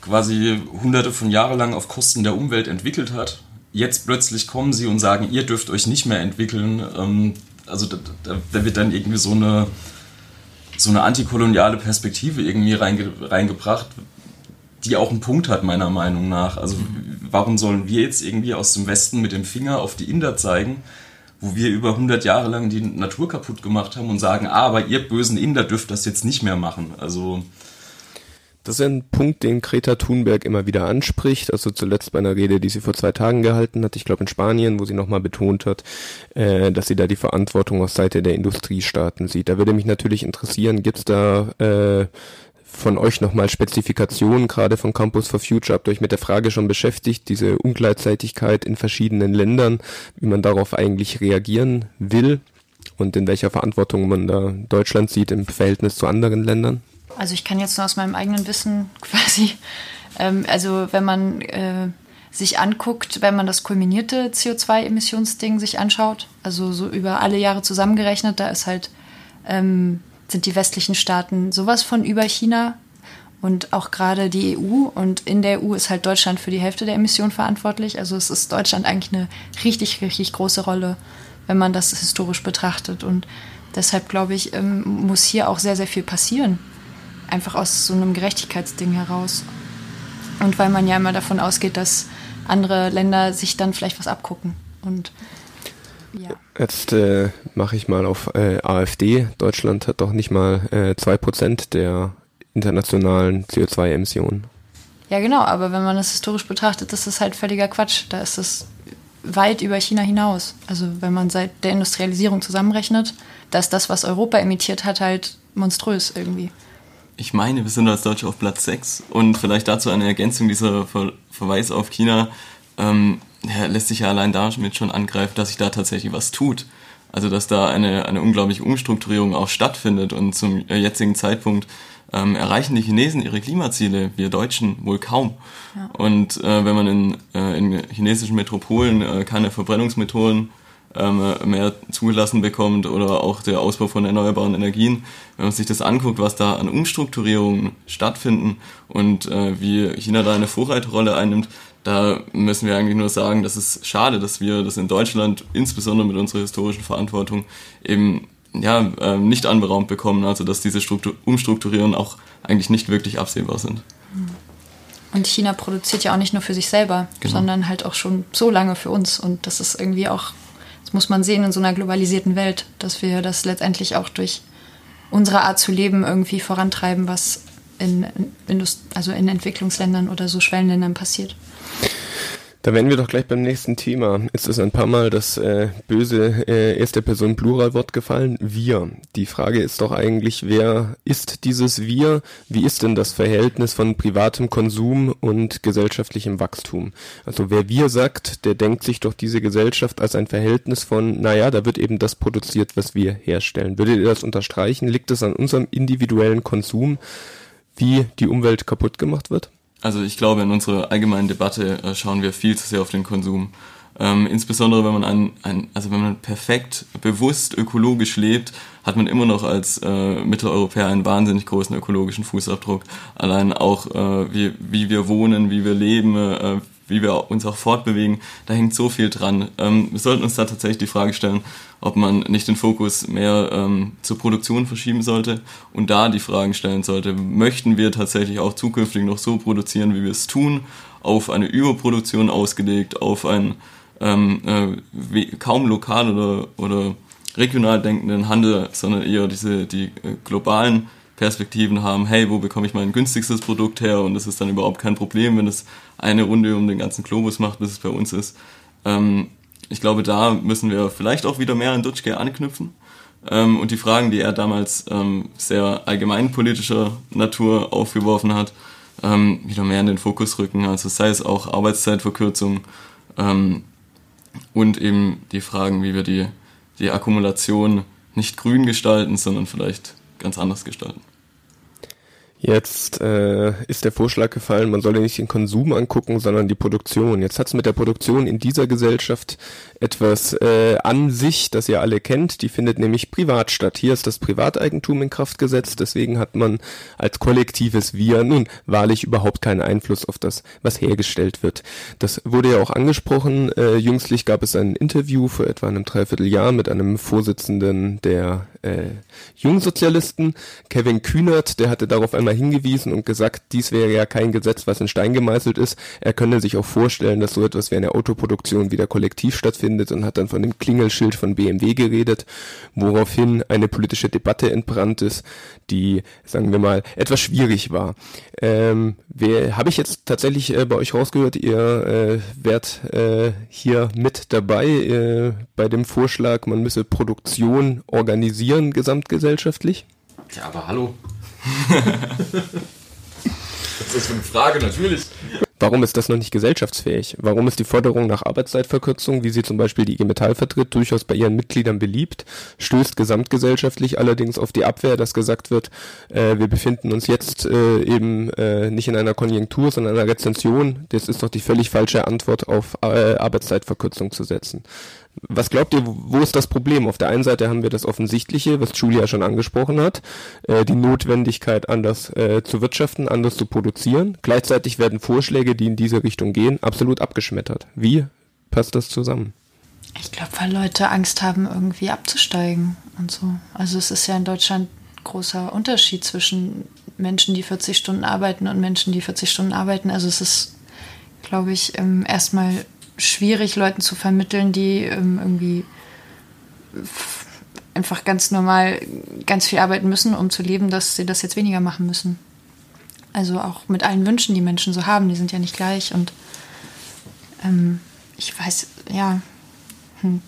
Speaker 5: quasi hunderte von Jahren lang auf Kosten der Umwelt entwickelt hat? Jetzt plötzlich kommen sie und sagen, ihr dürft euch nicht mehr entwickeln. Ähm, also da, da, da, wird dann irgendwie so eine, so eine antikoloniale Perspektive irgendwie reinge, reingebracht, die auch einen Punkt hat, meiner Meinung nach. Also warum sollen wir jetzt irgendwie aus dem Westen mit dem Finger auf die Inder zeigen, wo wir über 100 Jahre lang die Natur kaputt gemacht haben und sagen, ah, aber ihr bösen Inder dürft das jetzt nicht mehr machen. Also
Speaker 1: das ist ein Punkt, den Greta Thunberg immer wieder anspricht. Also zuletzt bei einer Rede, die sie vor zwei Tagen gehalten hat, ich glaube in Spanien, wo sie nochmal betont hat, äh, dass sie da die Verantwortung aus Seite der Industriestaaten sieht. Da würde mich natürlich interessieren, gibt es da äh, von euch nochmal Spezifikationen, gerade von Campus for Future. Habt ihr euch mit der Frage schon beschäftigt, diese Ungleichzeitigkeit in verschiedenen Ländern, wie man darauf eigentlich reagieren will und in welcher Verantwortung man da Deutschland sieht im Verhältnis zu anderen Ländern?
Speaker 3: Also ich kann jetzt nur aus meinem eigenen Wissen quasi, ähm, also wenn man äh, sich anguckt, wenn man das kulminierte CO2-Emissionsding sich anschaut, also so über alle Jahre zusammengerechnet, da ist halt ähm, sind die westlichen Staaten sowas von über China und auch gerade die EU. Und in der EU ist halt Deutschland für die Hälfte der Emissionen verantwortlich. Also es ist Deutschland eigentlich eine richtig, richtig große Rolle, wenn man das historisch betrachtet. Und deshalb glaube ich, ähm, muss hier auch sehr, sehr viel passieren. Einfach aus so einem Gerechtigkeitsding heraus. Und weil man ja immer davon ausgeht, dass andere Länder sich dann vielleicht was abgucken. Und
Speaker 1: ja. Jetzt äh, mache ich mal auf äh, AfD. Deutschland hat doch nicht mal äh, 2% der internationalen CO2-Emissionen.
Speaker 3: Ja, genau, aber wenn man das historisch betrachtet, ist das halt völliger Quatsch. Da ist es weit über China hinaus. Also wenn man seit der Industrialisierung zusammenrechnet, da ist das, was Europa emittiert hat, halt monströs irgendwie.
Speaker 4: Ich meine, wir sind als Deutsche auf Platz 6 und vielleicht dazu eine Ergänzung dieser Ver Verweis auf China. Ähm, ja, lässt sich ja allein damit schon angreifen, dass sich da tatsächlich was tut. Also dass da eine, eine unglaubliche Umstrukturierung auch stattfindet und zum jetzigen Zeitpunkt ähm, erreichen die Chinesen ihre Klimaziele, wir Deutschen wohl kaum. Ja. Und äh, wenn man in, äh, in chinesischen Metropolen äh, keine Verbrennungsmethoden ähm, mehr zugelassen bekommt oder auch der Ausbau von erneuerbaren Energien, wenn man sich das anguckt, was da an Umstrukturierungen stattfinden und äh, wie China da eine Vorreiterrolle einnimmt, da müssen wir eigentlich nur sagen, dass es schade, dass wir das in Deutschland, insbesondere mit unserer historischen Verantwortung, eben ja, äh, nicht anberaumt bekommen, also dass diese Struktur Umstrukturierungen auch eigentlich nicht wirklich absehbar sind.
Speaker 3: Und China produziert ja auch nicht nur für sich selber, genau. sondern halt auch schon so lange für uns. Und das ist irgendwie auch, das muss man sehen in so einer globalisierten Welt, dass wir das letztendlich auch durch unsere Art zu leben irgendwie vorantreiben, was in, in, also in Entwicklungsländern oder so Schwellenländern passiert.
Speaker 1: Da wären wir doch gleich beim nächsten Thema. Jetzt ist ein paar Mal das äh, böse äh, erste Person Pluralwort gefallen. Wir. Die Frage ist doch eigentlich, wer ist dieses Wir? Wie ist denn das Verhältnis von privatem Konsum und gesellschaftlichem Wachstum? Also wer wir sagt, der denkt sich doch diese Gesellschaft als ein Verhältnis von, naja, da wird eben das produziert, was wir herstellen. Würdet ihr das unterstreichen? Liegt es an unserem individuellen Konsum, wie die Umwelt kaputt gemacht wird?
Speaker 4: Also ich glaube, in unserer allgemeinen Debatte äh, schauen wir viel zu sehr auf den Konsum. Ähm, insbesondere wenn man ein, ein, also wenn man perfekt bewusst ökologisch lebt, hat man immer noch als äh, Mitteleuropäer einen wahnsinnig großen ökologischen Fußabdruck. Allein auch äh, wie, wie wir wohnen, wie wir leben, äh, wie wir uns auch fortbewegen, da hängt so viel dran. Ähm, wir sollten uns da tatsächlich die Frage stellen, ob man nicht den Fokus mehr ähm, zur Produktion verschieben sollte und da die Fragen stellen sollte, möchten wir tatsächlich auch zukünftig noch so produzieren, wie wir es tun, auf eine Überproduktion ausgelegt, auf ein ähm, äh, kaum lokal oder, oder regional denkenden Handel, sondern eher diese die äh, globalen Perspektiven haben, hey, wo bekomme ich mein günstigstes Produkt her? Und das ist dann überhaupt kein Problem, wenn es eine Runde um den ganzen Globus macht, bis es bei uns ist. Ähm, ich glaube, da müssen wir vielleicht auch wieder mehr an Dutschke anknüpfen. Ähm, und die Fragen, die er damals ähm, sehr allgemeinpolitischer Natur aufgeworfen hat, ähm, wieder mehr in den Fokus rücken. Also sei es auch Arbeitszeitverkürzung ähm, und eben die Fragen, wie wir die, die Akkumulation nicht grün gestalten, sondern vielleicht ganz anders gestalten.
Speaker 1: Jetzt äh, ist der Vorschlag gefallen, man solle nicht den Konsum angucken, sondern die Produktion. Jetzt hat es mit der Produktion in dieser Gesellschaft etwas äh, an sich, das ihr alle kennt. Die findet nämlich privat statt. Hier ist das Privateigentum in Kraft gesetzt. Deswegen hat man als kollektives Wir nun wahrlich überhaupt keinen Einfluss auf das, was hergestellt wird. Das wurde ja auch angesprochen. Äh, jüngstlich gab es ein Interview vor etwa einem Dreivierteljahr mit einem Vorsitzenden der äh, Jungsozialisten, Kevin Kühnert. Der hatte darauf einmal hingewiesen und gesagt, dies wäre ja kein Gesetz, was in Stein gemeißelt ist. Er könne sich auch vorstellen, dass so etwas wie eine Autoproduktion wieder kollektiv stattfindet und hat dann von dem Klingelschild von BMW geredet, woraufhin eine politische Debatte entbrannt ist, die, sagen wir mal, etwas schwierig war. Ähm, Habe ich jetzt tatsächlich äh, bei euch rausgehört, ihr äh, wärt äh, hier mit dabei äh, bei dem Vorschlag, man müsse Produktion organisieren gesamtgesellschaftlich?
Speaker 5: Ja, aber hallo. das ist eine Frage, natürlich.
Speaker 1: Warum ist das noch nicht gesellschaftsfähig? Warum ist die Forderung nach Arbeitszeitverkürzung, wie sie zum Beispiel die IG Metall vertritt, durchaus bei ihren Mitgliedern beliebt, stößt gesamtgesellschaftlich allerdings auf die Abwehr, dass gesagt wird, äh, wir befinden uns jetzt äh, eben äh, nicht in einer Konjunktur, sondern in einer Rezension. Das ist doch die völlig falsche Antwort auf äh, Arbeitszeitverkürzung zu setzen. Was glaubt ihr, wo ist das Problem? Auf der einen Seite haben wir das Offensichtliche, was Julia schon angesprochen hat, äh, die Notwendigkeit, anders äh, zu wirtschaften, anders zu produzieren. Gleichzeitig werden Vorschläge, die in diese Richtung gehen, absolut abgeschmettert. Wie passt das zusammen?
Speaker 3: Ich glaube, weil Leute Angst haben, irgendwie abzusteigen und so. Also es ist ja in Deutschland ein großer Unterschied zwischen Menschen, die 40 Stunden arbeiten und Menschen, die 40 Stunden arbeiten. Also es ist, glaube ich, ähm, erstmal schwierig, Leuten zu vermitteln, die ähm, irgendwie einfach ganz normal ganz viel arbeiten müssen, um zu leben, dass sie das jetzt weniger machen müssen. Also auch mit allen Wünschen, die Menschen so haben, die sind ja nicht gleich und ähm, ich weiß, ja. Hm.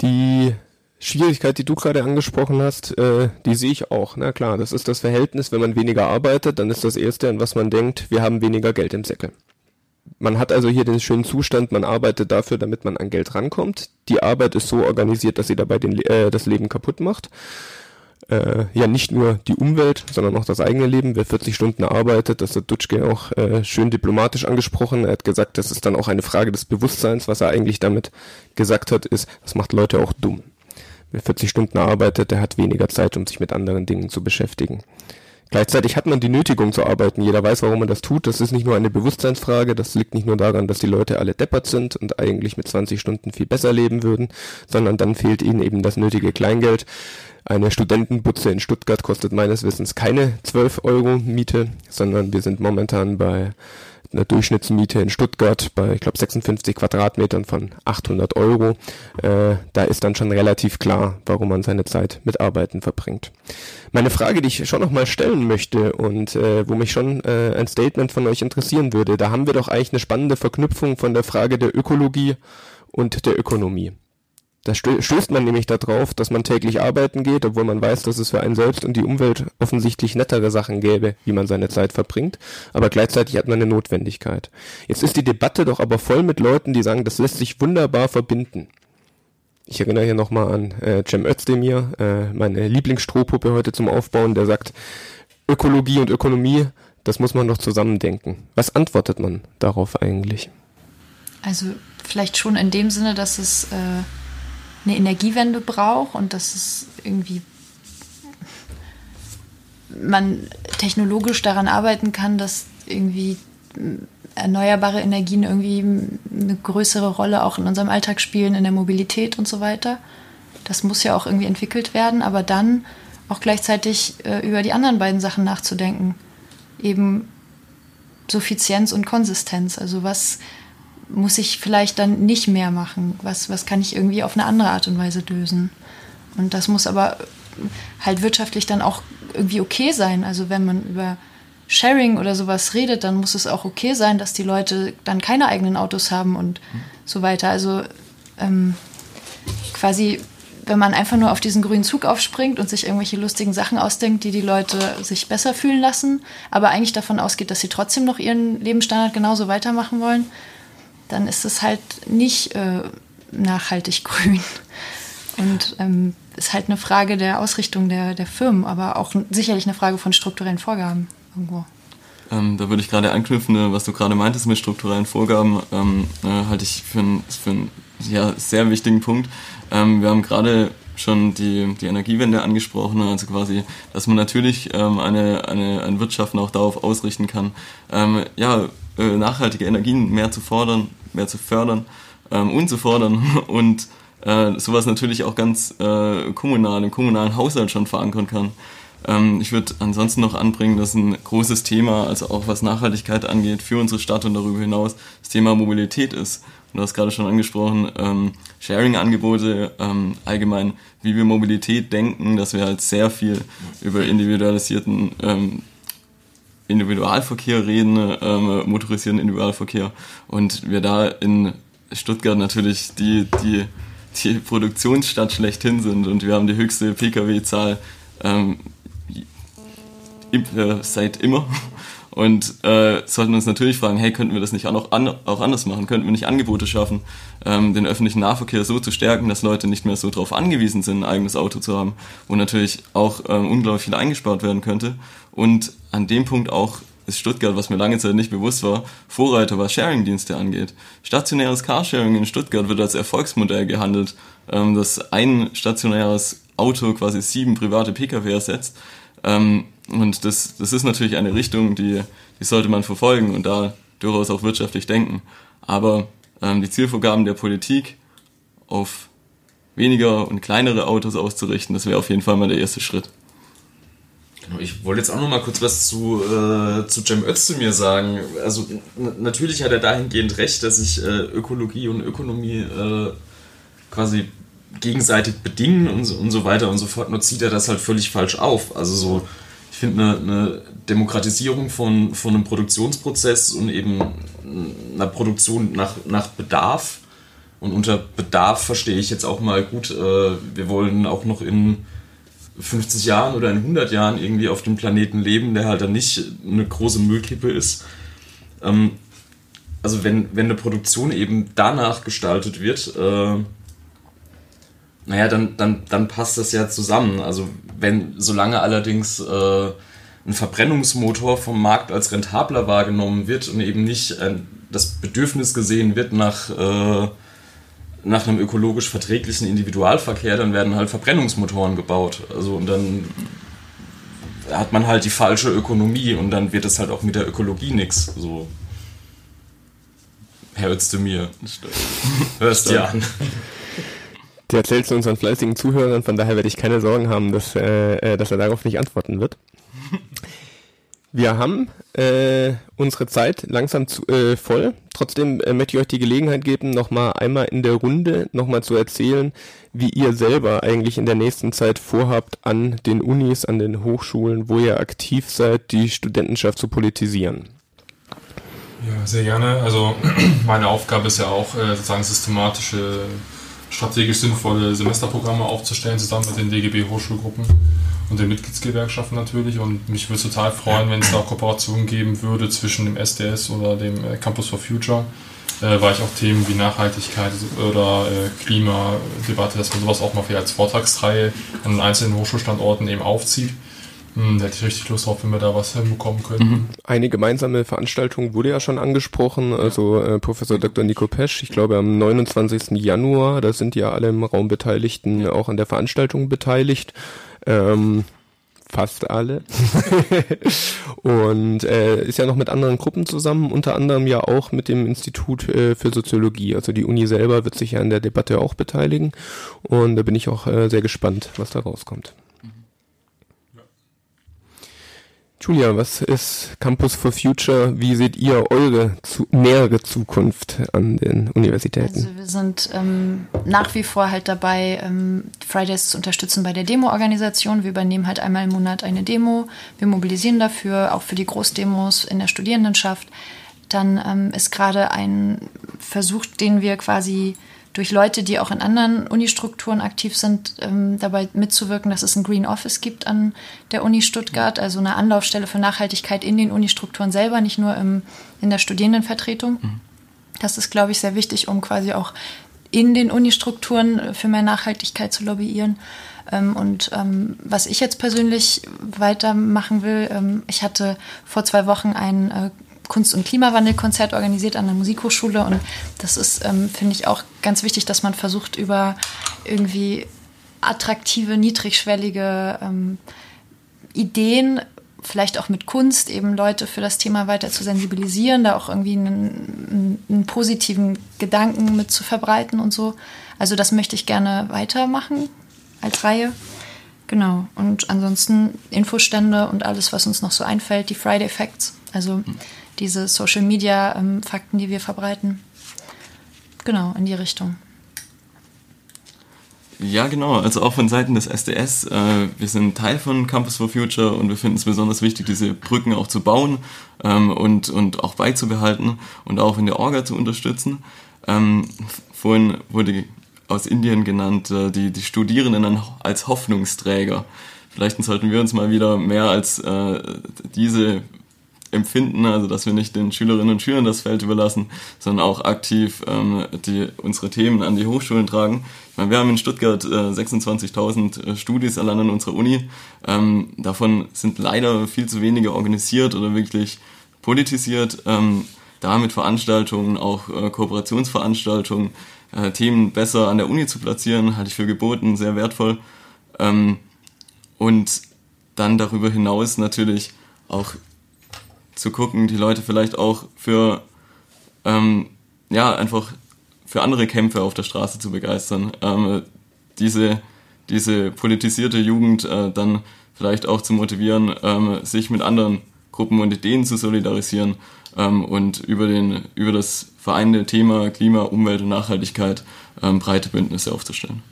Speaker 1: Die Schwierigkeit, die du gerade angesprochen hast, äh, die sehe ich auch. Na klar, das ist das Verhältnis, wenn man weniger arbeitet, dann ist das Erste, an was man denkt, wir haben weniger Geld im Säckel. Man hat also hier den schönen Zustand, man arbeitet dafür, damit man an Geld rankommt. Die Arbeit ist so organisiert, dass sie dabei den, äh, das Leben kaputt macht. Äh, ja, nicht nur die Umwelt, sondern auch das eigene Leben. Wer 40 Stunden arbeitet, das hat Dutschke auch äh, schön diplomatisch angesprochen. Er hat gesagt, das ist dann auch eine Frage des Bewusstseins. Was er eigentlich damit gesagt hat, ist, das macht Leute auch dumm. Wer 40 Stunden arbeitet, der hat weniger Zeit, um sich mit anderen Dingen zu beschäftigen. Gleichzeitig hat man die Nötigung zu arbeiten. Jeder weiß, warum man das tut. Das ist nicht nur eine Bewusstseinsfrage. Das liegt nicht nur daran, dass die Leute alle deppert sind und eigentlich mit 20 Stunden viel besser leben würden, sondern dann fehlt ihnen eben das nötige Kleingeld. Eine Studentenbutze in Stuttgart kostet meines Wissens keine 12 Euro Miete, sondern wir sind momentan bei einer Durchschnittsmiete in Stuttgart bei, ich glaube, 56 Quadratmetern von 800 Euro. Äh, da ist dann schon relativ klar, warum man seine Zeit mit Arbeiten verbringt. Meine Frage, die ich schon nochmal stellen möchte und äh, wo mich schon äh, ein Statement von euch interessieren würde, da haben wir doch eigentlich eine spannende Verknüpfung von der Frage der Ökologie und der Ökonomie. Da stößt man nämlich darauf, dass man täglich arbeiten geht, obwohl man weiß, dass es für einen selbst und die Umwelt offensichtlich nettere Sachen gäbe, wie man seine Zeit verbringt, aber gleichzeitig hat man eine Notwendigkeit. Jetzt ist die Debatte doch aber voll mit Leuten, die sagen, das lässt sich wunderbar verbinden. Ich erinnere hier nochmal an äh, Cem Özdemir, äh, meine Lieblingsstrohpuppe heute zum Aufbauen, der sagt, Ökologie und Ökonomie, das muss man doch zusammendenken. Was antwortet man darauf eigentlich?
Speaker 3: Also vielleicht schon in dem Sinne, dass es äh eine Energiewende braucht und dass es irgendwie man technologisch daran arbeiten kann, dass irgendwie erneuerbare Energien irgendwie eine größere Rolle auch in unserem Alltag spielen, in der Mobilität und so weiter. Das muss ja auch irgendwie entwickelt werden, aber dann auch gleichzeitig äh, über die anderen beiden Sachen nachzudenken. Eben Suffizienz und Konsistenz. Also was muss ich vielleicht dann nicht mehr machen? Was, was kann ich irgendwie auf eine andere Art und Weise lösen? Und das muss aber halt wirtschaftlich dann auch irgendwie okay sein. Also wenn man über Sharing oder sowas redet, dann muss es auch okay sein, dass die Leute dann keine eigenen Autos haben und mhm. so weiter. Also ähm, quasi, wenn man einfach nur auf diesen grünen Zug aufspringt und sich irgendwelche lustigen Sachen ausdenkt, die die Leute sich besser fühlen lassen, aber eigentlich davon ausgeht, dass sie trotzdem noch ihren Lebensstandard genauso weitermachen wollen, dann ist es halt nicht äh, nachhaltig grün. Und ähm, ist halt eine Frage der Ausrichtung der, der Firmen, aber auch sicherlich eine Frage von strukturellen Vorgaben irgendwo.
Speaker 4: Ähm, da würde ich gerade anknüpfen, ne, was du gerade meintest mit strukturellen Vorgaben, ähm, äh, halte ich für einen für ja, sehr wichtigen Punkt. Ähm, wir haben gerade schon die, die Energiewende angesprochen, also quasi, dass man natürlich ähm, eine, eine, ein Wirtschaften auch darauf ausrichten kann, ähm, ja, äh, nachhaltige Energien mehr zu fordern, mehr zu fördern ähm, und zu fordern und äh, sowas natürlich auch ganz äh, kommunal, im kommunalen Haushalt schon verankern kann. Ähm, ich würde ansonsten noch anbringen, dass ein großes Thema, also auch was Nachhaltigkeit angeht, für unsere Stadt und darüber hinaus das Thema Mobilität ist. Und du hast gerade schon angesprochen, ähm, Sharing-Angebote, ähm, allgemein, wie wir Mobilität denken, dass wir halt sehr viel über individualisierten ähm, Individualverkehr reden, ähm, motorisierten Individualverkehr und wir da in Stuttgart natürlich die, die, die Produktionsstadt schlechthin sind und wir haben die höchste Pkw-Zahl ähm, äh, seit immer. Und äh, sollten uns natürlich fragen, hey, könnten wir das nicht auch, noch an, auch anders machen? Könnten wir nicht Angebote schaffen, ähm, den öffentlichen Nahverkehr so zu stärken, dass Leute nicht mehr so darauf angewiesen sind, ein eigenes Auto zu haben, wo natürlich auch ähm, unglaublich viel eingespart werden könnte. Und an dem Punkt auch ist Stuttgart, was mir lange Zeit nicht bewusst war, Vorreiter, was Sharing-Dienste angeht. Stationäres Carsharing in Stuttgart wird als Erfolgsmodell gehandelt, ähm, dass ein stationäres Auto quasi sieben private Pkw ersetzt. Ähm, und das, das ist natürlich eine Richtung, die, die sollte man verfolgen und da durchaus auch wirtschaftlich denken. Aber ähm, die Zielvorgaben der Politik auf weniger und kleinere Autos auszurichten, das wäre auf jeden Fall mal der erste Schritt.
Speaker 5: Genau, ich wollte jetzt auch noch mal kurz was zu, äh, zu Cem Özdemir sagen. Also natürlich hat er dahingehend recht, dass sich äh, Ökologie und Ökonomie äh, quasi gegenseitig bedingen und so, und so weiter und so fort. Nur zieht er das halt völlig falsch auf. Also so ich finde, eine, eine, Demokratisierung von, von einem Produktionsprozess und eben einer Produktion nach, nach Bedarf. Und unter Bedarf verstehe ich jetzt auch mal gut, äh, wir wollen auch noch in 50 Jahren oder in 100 Jahren irgendwie auf dem Planeten leben, der halt dann nicht eine große Müllkippe ist. Ähm, also wenn, wenn eine Produktion eben danach gestaltet wird, äh, naja, dann, dann, dann passt das ja zusammen. Also wenn, solange allerdings äh, ein Verbrennungsmotor vom Markt als rentabler wahrgenommen wird und eben nicht äh, das Bedürfnis gesehen wird nach, äh, nach einem ökologisch verträglichen Individualverkehr, dann werden halt Verbrennungsmotoren gebaut. Also und dann hat man halt die falsche Ökonomie und dann wird es halt auch mit der Ökologie nichts. So. Hörst du mir? Hörst du an.
Speaker 1: Der erzählt zu unseren fleißigen Zuhörern, von daher werde ich keine Sorgen haben, dass, äh, äh, dass er darauf nicht antworten wird. Wir haben äh, unsere Zeit langsam zu, äh, voll. Trotzdem äh, möchte ich euch die Gelegenheit geben, nochmal einmal in der Runde nochmal zu erzählen, wie ihr selber eigentlich in der nächsten Zeit vorhabt, an den Unis, an den Hochschulen, wo ihr aktiv seid, die Studentenschaft zu politisieren.
Speaker 2: Ja, sehr gerne. Also meine Aufgabe ist ja auch äh, sozusagen systematische strategisch sinnvolle Semesterprogramme aufzustellen, zusammen mit den DGB-Hochschulgruppen und den Mitgliedsgewerkschaften natürlich. Und mich würde total freuen, wenn es da Kooperationen geben würde zwischen dem SDS oder dem äh, Campus for Future, äh, weil ich auch Themen wie Nachhaltigkeit oder äh, Klimadebatte, dass man sowas auch mal vielleicht als Vortragsreihe an einzelnen Hochschulstandorten eben aufzieht hm, da hätte ich richtig Lust drauf, wenn wir da was hinbekommen könnten. Mhm.
Speaker 1: Eine gemeinsame Veranstaltung wurde ja schon angesprochen, also äh, Professor Dr. Nico Pesch, ich glaube am 29. Januar, da sind ja alle im Raum Beteiligten auch an der Veranstaltung beteiligt. Ähm, fast alle. und äh, ist ja noch mit anderen Gruppen zusammen, unter anderem ja auch mit dem Institut äh, für Soziologie. Also die Uni selber wird sich ja an der Debatte auch beteiligen. Und da bin ich auch äh, sehr gespannt, was da rauskommt. Julia, was ist Campus for Future? Wie seht ihr eure zu, nähere Zukunft an den Universitäten?
Speaker 3: Also wir sind ähm, nach wie vor halt dabei, ähm, Fridays zu unterstützen bei der Demo-Organisation. Wir übernehmen halt einmal im Monat eine Demo. Wir mobilisieren dafür, auch für die Großdemos in der Studierendenschaft. Dann ähm, ist gerade ein Versuch, den wir quasi durch Leute, die auch in anderen Unistrukturen aktiv sind, ähm, dabei mitzuwirken, dass es ein Green Office gibt an der Uni Stuttgart, also eine Anlaufstelle für Nachhaltigkeit in den Unistrukturen selber, nicht nur im, in der Studierendenvertretung. Mhm. Das ist, glaube ich, sehr wichtig, um quasi auch in den Unistrukturen für mehr Nachhaltigkeit zu lobbyieren. Ähm, und ähm, was ich jetzt persönlich weitermachen will, ähm, ich hatte vor zwei Wochen ein äh, Kunst- und Klimawandelkonzert organisiert an der Musikhochschule und das ist, ähm, finde ich, auch ganz wichtig, dass man versucht, über irgendwie attraktive, niedrigschwellige ähm, Ideen, vielleicht auch mit Kunst, eben Leute für das Thema weiter zu sensibilisieren, da auch irgendwie einen, einen positiven Gedanken mit zu verbreiten und so. Also das möchte ich gerne weitermachen als Reihe. Genau. Und ansonsten Infostände und alles, was uns noch so einfällt, die Friday Facts. Also diese Social Media ähm, die wir verbreiten. Genau, in die Richtung.
Speaker 4: Ja, genau. Also auch von Seiten des SDS. Äh, wir sind Teil von Campus for Future und wir finden es besonders wichtig, diese Brücken auch zu bauen ähm, und, und auch beizubehalten und auch in der Orga zu unterstützen. Ähm, vorhin wurde aus Indien genannt, äh, die, die Studierenden als Hoffnungsträger. Vielleicht sollten wir uns mal wieder mehr als äh, diese empfinden, also dass wir nicht den Schülerinnen und Schülern das Feld überlassen, sondern auch aktiv ähm, die, unsere Themen an die Hochschulen tragen. Ich meine, wir haben in Stuttgart äh, 26.000 äh, Studis allein an unserer Uni. Ähm, davon sind leider viel zu wenige organisiert oder wirklich politisiert. Ähm, da mit Veranstaltungen, auch äh, Kooperationsveranstaltungen, äh, Themen besser an der Uni zu platzieren, halte ich für geboten, sehr wertvoll. Ähm, und dann darüber hinaus natürlich auch zu gucken, die Leute vielleicht auch für, ähm, ja, einfach für andere Kämpfe auf der Straße zu begeistern. Ähm, diese, diese politisierte Jugend äh, dann vielleicht auch zu motivieren, ähm, sich mit anderen Gruppen und Ideen zu solidarisieren ähm, und über, den, über das vereinende Thema Klima, Umwelt und Nachhaltigkeit ähm, breite Bündnisse aufzustellen.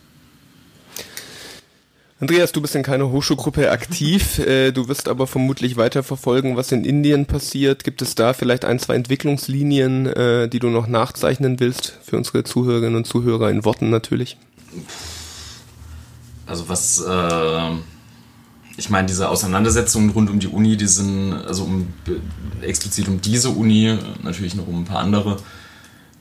Speaker 1: Andreas, du bist in keiner Hochschulgruppe aktiv, äh, du wirst aber vermutlich weiter verfolgen, was in Indien passiert. Gibt es da vielleicht ein, zwei Entwicklungslinien, äh, die du noch nachzeichnen willst für unsere Zuhörerinnen und Zuhörer in Worten natürlich?
Speaker 5: Also was, äh, ich meine, diese Auseinandersetzungen rund um die Uni, die sind, also um, explizit um diese Uni, natürlich noch um ein paar andere,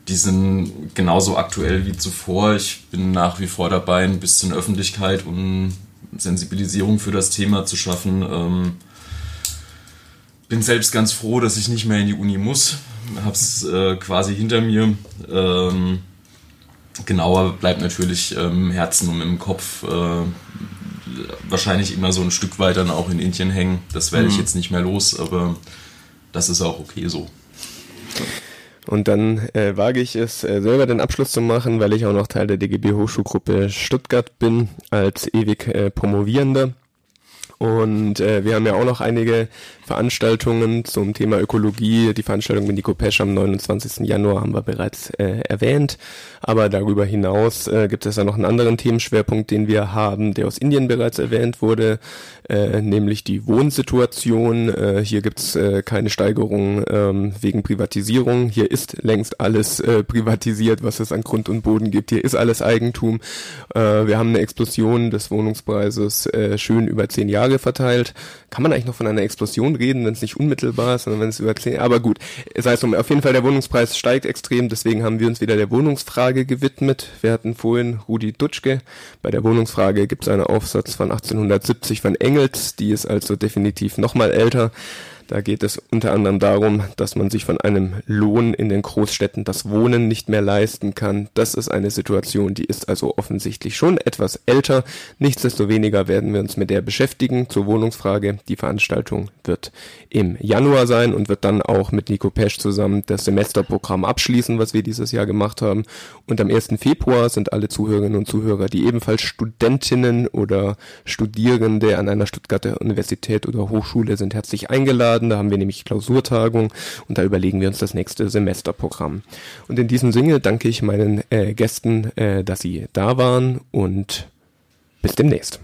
Speaker 5: die sind genauso aktuell wie zuvor. Ich bin nach wie vor dabei, ein bisschen Öffentlichkeit und Sensibilisierung für das Thema zu schaffen. Ähm, bin selbst ganz froh, dass ich nicht mehr in die Uni muss. Hab's äh, quasi hinter mir. Ähm, genauer bleibt natürlich im Herzen und im Kopf äh, wahrscheinlich immer so ein Stück weit dann auch in Indien hängen. Das werde ich mhm. jetzt nicht mehr los, aber das ist auch okay so.
Speaker 1: Und dann äh, wage ich es, äh, selber den Abschluss zu machen, weil ich auch noch Teil der DGB Hochschulgruppe Stuttgart bin, als ewig äh, Promovierender. Und äh, wir haben ja auch noch einige Veranstaltungen zum Thema Ökologie. Die Veranstaltung mit Nico Pesch am 29. Januar haben wir bereits äh, erwähnt. Aber darüber hinaus äh, gibt es ja noch einen anderen Themenschwerpunkt, den wir haben, der aus Indien bereits erwähnt wurde, äh, nämlich die Wohnsituation. Äh, hier gibt es äh, keine Steigerung ähm, wegen Privatisierung. Hier ist längst alles äh, privatisiert, was es an Grund und Boden gibt. Hier ist alles Eigentum. Äh, wir haben eine Explosion des Wohnungspreises äh, schön über zehn Jahre verteilt. Kann man eigentlich noch von einer Explosion reden, wenn es nicht unmittelbar ist, sondern wenn es über zehn, aber gut, es um, auf jeden Fall der Wohnungspreis steigt extrem, deswegen haben wir uns wieder der Wohnungsfrage gewidmet. Wir hatten vorhin Rudi Dutschke. Bei der Wohnungsfrage gibt es einen Aufsatz von 1870 von Engels, die ist also definitiv nochmal älter. Da geht es unter anderem darum, dass man sich von einem Lohn in den Großstädten das Wohnen nicht mehr leisten kann. Das ist eine Situation, die ist also offensichtlich schon etwas älter. Nichtsdestoweniger werden wir uns mit der beschäftigen zur Wohnungsfrage. Die Veranstaltung wird im Januar sein und wird dann auch mit Nico Pesch zusammen das Semesterprogramm abschließen, was wir dieses Jahr gemacht haben. Und am 1. Februar sind alle Zuhörerinnen und Zuhörer, die ebenfalls Studentinnen oder Studierende an einer Stuttgarter Universität oder Hochschule sind, herzlich eingeladen. Da haben wir nämlich Klausurtagung und da überlegen wir uns das nächste Semesterprogramm. Und in diesem Sinne danke ich meinen äh, Gästen, äh, dass sie da waren und bis demnächst.